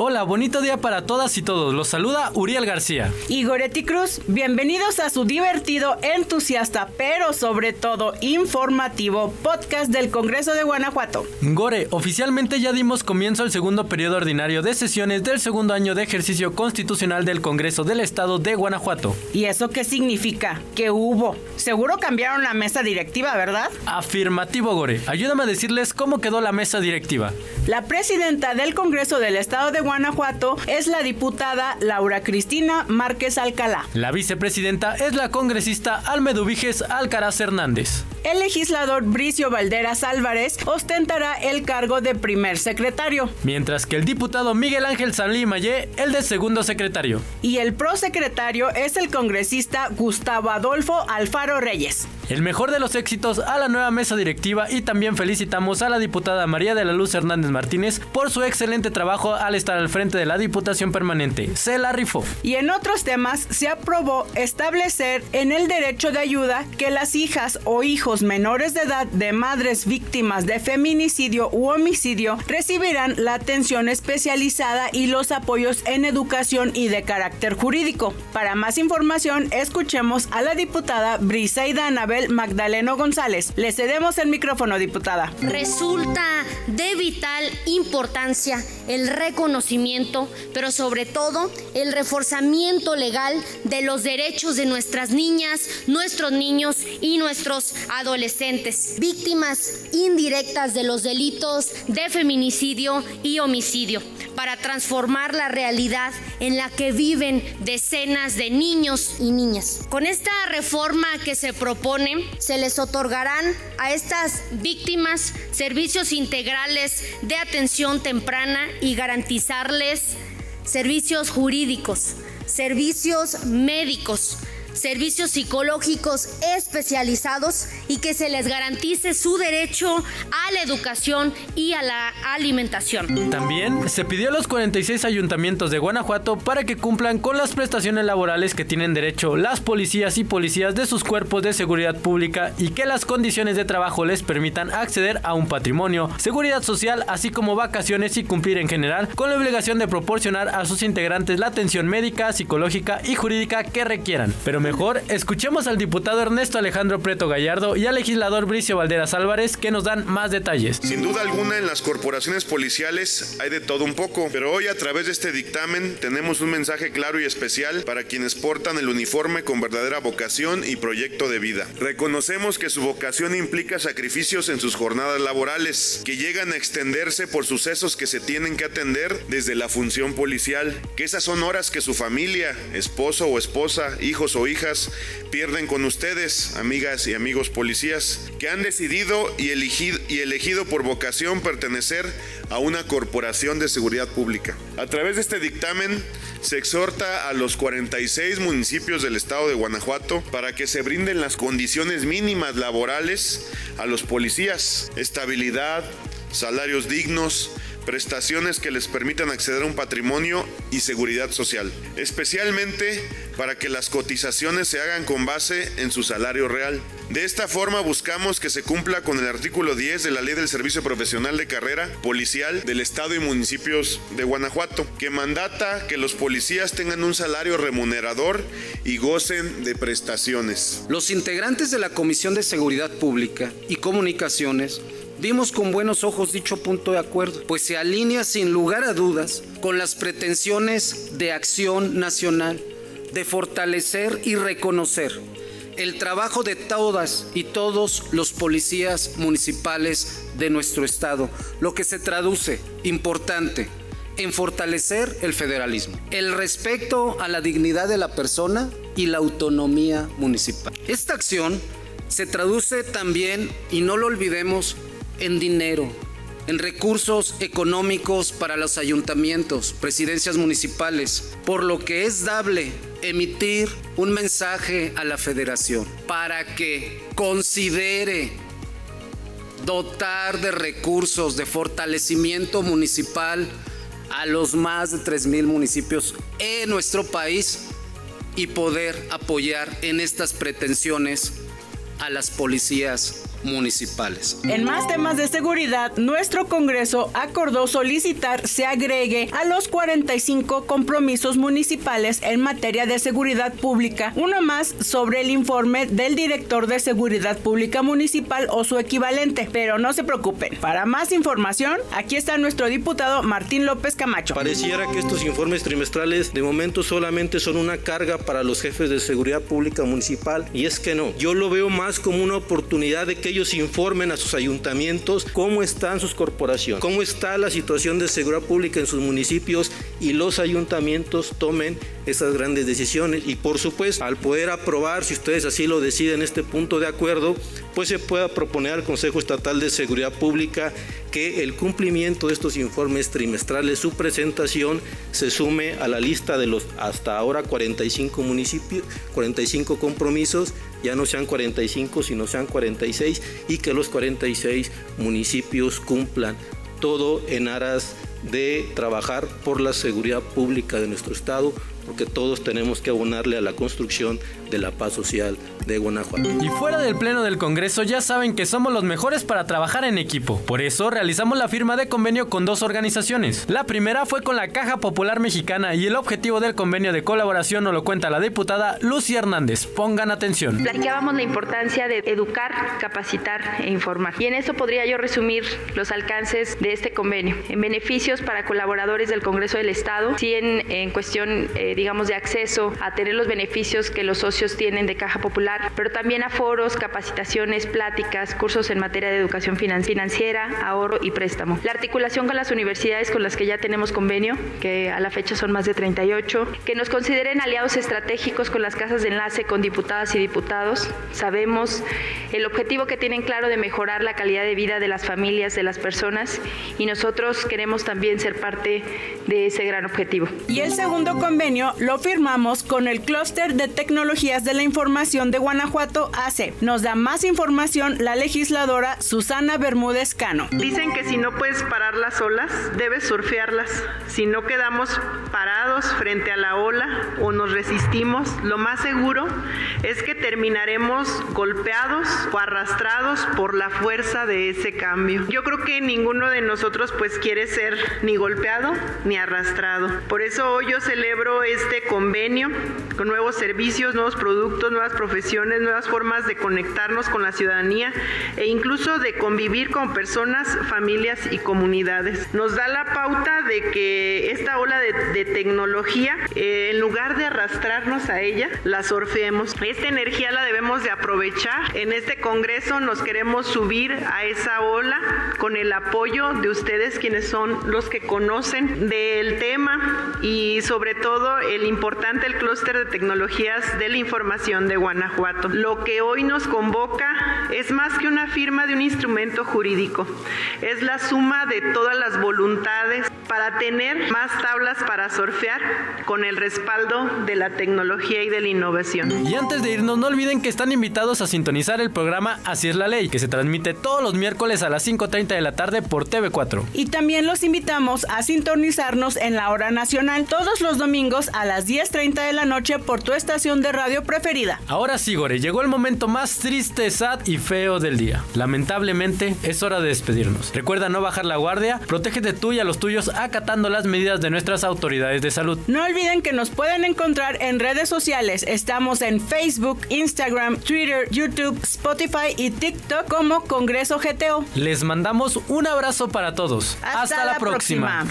Hola, bonito día para todas y todos. Los saluda Uriel García. Y Goretti Cruz, bienvenidos a su divertido, entusiasta, pero sobre todo informativo podcast del Congreso de Guanajuato. Gore, oficialmente ya dimos comienzo al segundo periodo ordinario de sesiones del segundo año de ejercicio constitucional del Congreso del Estado de Guanajuato. ¿Y eso qué significa? Que hubo. Seguro cambiaron la mesa directiva, ¿verdad? Afirmativo, Gore. Ayúdame a decirles cómo quedó la mesa directiva. La presidenta del Congreso del Estado de Guanajuato es la diputada Laura Cristina Márquez Alcalá. La vicepresidenta es la congresista Almedubiges Alcaraz Hernández. El legislador Bricio Valderas Álvarez ostentará el cargo de primer secretario. Mientras que el diputado Miguel Ángel Salí Mayé, el de segundo secretario. Y el prosecretario es el congresista Gustavo Adolfo Alfaro Reyes. El mejor de los éxitos a la nueva mesa directiva y también felicitamos a la diputada María de la Luz Hernández Martínez por su excelente trabajo al estar al frente de la Diputación Permanente. Se la rifó. Y en otros temas se aprobó establecer en el derecho de ayuda que las hijas o hijos menores de edad de madres víctimas de feminicidio u homicidio recibirán la atención especializada y los apoyos en educación y de carácter jurídico. Para más información, escuchemos a la diputada Briseida Anabel Magdaleno González. Le cedemos el micrófono, diputada. Resulta de vital importancia el reconocimiento, pero sobre todo el reforzamiento legal de los derechos de nuestras niñas, nuestros niños y nuestros adolescentes, víctimas indirectas de los delitos de feminicidio y homicidio, para transformar la realidad en la que viven decenas de niños y niñas. Con esta reforma que se propone, se les otorgarán a estas víctimas servicios integrales de atención temprana y garantizarles servicios jurídicos, servicios médicos, servicios psicológicos especializados y que se les garantice su derecho a la educación y a la alimentación. También se pidió a los 46 ayuntamientos de Guanajuato para que cumplan con las prestaciones laborales que tienen derecho las policías y policías de sus cuerpos de seguridad pública y que las condiciones de trabajo les permitan acceder a un patrimonio, seguridad social, así como vacaciones y cumplir en general con la obligación de proporcionar a sus integrantes la atención médica, psicológica y jurídica que requieran. Pero mejor, escuchemos al diputado Ernesto Alejandro Preto Gallardo y al legislador Bricio Valderas Álvarez que nos dan más detalles. Sin duda alguna en las corporaciones policiales hay de todo un poco, pero hoy a través de este dictamen tenemos un mensaje claro y especial para quienes portan el uniforme con verdadera vocación y proyecto de vida. Reconocemos que su vocación implica sacrificios en sus jornadas laborales, que llegan a extenderse por sucesos que se tienen que atender desde la función policial, que esas son horas que su familia, esposo o esposa, hijos o hijas, pierden con ustedes, amigas y amigos policías, que han decidido y elegido, y elegido por vocación pertenecer a una corporación de seguridad pública. A través de este dictamen se exhorta a los 46 municipios del estado de Guanajuato para que se brinden las condiciones mínimas laborales a los policías, estabilidad, salarios dignos, prestaciones que les permitan acceder a un patrimonio y seguridad social, especialmente para que las cotizaciones se hagan con base en su salario real. De esta forma buscamos que se cumpla con el artículo 10 de la Ley del Servicio Profesional de Carrera Policial del Estado y municipios de Guanajuato, que mandata que los policías tengan un salario remunerador y gocen de prestaciones. Los integrantes de la Comisión de Seguridad Pública y Comunicaciones Dimos con buenos ojos dicho punto de acuerdo, pues se alinea sin lugar a dudas con las pretensiones de acción nacional, de fortalecer y reconocer el trabajo de todas y todos los policías municipales de nuestro estado, lo que se traduce, importante, en fortalecer el federalismo, el respeto a la dignidad de la persona y la autonomía municipal. Esta acción se traduce también, y no lo olvidemos, en dinero, en recursos económicos para los ayuntamientos, presidencias municipales, por lo que es dable emitir un mensaje a la federación para que considere dotar de recursos de fortalecimiento municipal a los más de 3.000 municipios en nuestro país y poder apoyar en estas pretensiones a las policías municipales. En más temas de seguridad, nuestro Congreso acordó solicitar se agregue a los 45 compromisos municipales en materia de seguridad pública, uno más sobre el informe del director de seguridad pública municipal o su equivalente. Pero no se preocupen, para más información, aquí está nuestro diputado Martín López Camacho. Pareciera que estos informes trimestrales de momento solamente son una carga para los jefes de seguridad pública municipal y es que no, yo lo veo más como una oportunidad de que ellos informen a sus ayuntamientos cómo están sus corporaciones, cómo está la situación de seguridad pública en sus municipios y los ayuntamientos tomen esas grandes decisiones. Y por supuesto al poder aprobar, si ustedes así lo deciden, este punto de acuerdo, pues se pueda proponer al Consejo Estatal de Seguridad Pública que el cumplimiento de estos informes trimestrales, su presentación se sume a la lista de los hasta ahora 45 municipios, 45 compromisos, ya no sean 45, sino sean 46 y que los 46 municipios cumplan todo en aras de trabajar por la seguridad pública de nuestro Estado, porque todos tenemos que abonarle a la construcción de la paz social de Guanajuato. Y fuera del Pleno del Congreso ya saben que somos los mejores para trabajar en equipo. Por eso realizamos la firma de convenio con dos organizaciones. La primera fue con la Caja Popular Mexicana y el objetivo del convenio de colaboración nos lo cuenta la diputada Lucy Hernández. Pongan atención. Platicábamos la importancia de educar, capacitar e informar. Y en eso podría yo resumir los alcances de este convenio. En beneficios para colaboradores del Congreso del Estado, sí en, en cuestión, eh, digamos, de acceso a tener los beneficios que los socios tienen de Caja Popular, pero también a foros, capacitaciones, pláticas, cursos en materia de educación financiera, ahorro y préstamo. La articulación con las universidades con las que ya tenemos convenio, que a la fecha son más de 38, que nos consideren aliados estratégicos con las casas de enlace con diputadas y diputados. Sabemos el objetivo que tienen claro de mejorar la calidad de vida de las familias, de las personas, y nosotros queremos también ser parte de ese gran objetivo. Y el segundo convenio lo firmamos con el clúster de tecnología de la Información de Guanajuato hace. Nos da más información la legisladora Susana Bermúdez Cano. Dicen que si no puedes parar las olas, debes surfearlas. Si no quedamos parados frente a la ola o nos resistimos, lo más seguro es que terminaremos golpeados o arrastrados por la fuerza de ese cambio. Yo creo que ninguno de nosotros pues quiere ser ni golpeado ni arrastrado. Por eso hoy yo celebro este convenio con nuevos servicios, nuevos productos, nuevas profesiones, nuevas formas de conectarnos con la ciudadanía e incluso de convivir con personas, familias y comunidades. Nos da la pauta de que esta ola de, tecnología, eh, en lugar de arrastrarnos a ella, la sorfeemos. Esta energía la debemos de aprovechar. En este Congreso nos queremos subir a esa ola con el apoyo de ustedes quienes son los que conocen del tema y sobre todo el importante el clúster de tecnologías de la información de Guanajuato. Lo que hoy nos convoca es más que una firma de un instrumento jurídico, es la suma de todas las voluntades para tener más tablas para surfear con el respaldo de la tecnología y de la innovación. Y antes de irnos, no olviden que están invitados a sintonizar el programa Así es la ley, que se transmite todos los miércoles a las 5.30 de la tarde por TV4. Y también los invitamos a sintonizarnos en la hora nacional todos los domingos a las 10.30 de la noche por tu estación de radio preferida. Ahora sí, Gore, llegó el momento más triste, sad y feo del día. Lamentablemente, es hora de despedirnos. Recuerda no bajar la guardia, protégete tú y a los tuyos acatando las medidas de nuestras autoridades de salud. No olviden que nos pueden encontrar en redes sociales. Estamos en Facebook, Instagram, Twitter, YouTube, Spotify y TikTok como Congreso GTO. Les mandamos un abrazo para todos. Hasta, la, próxima.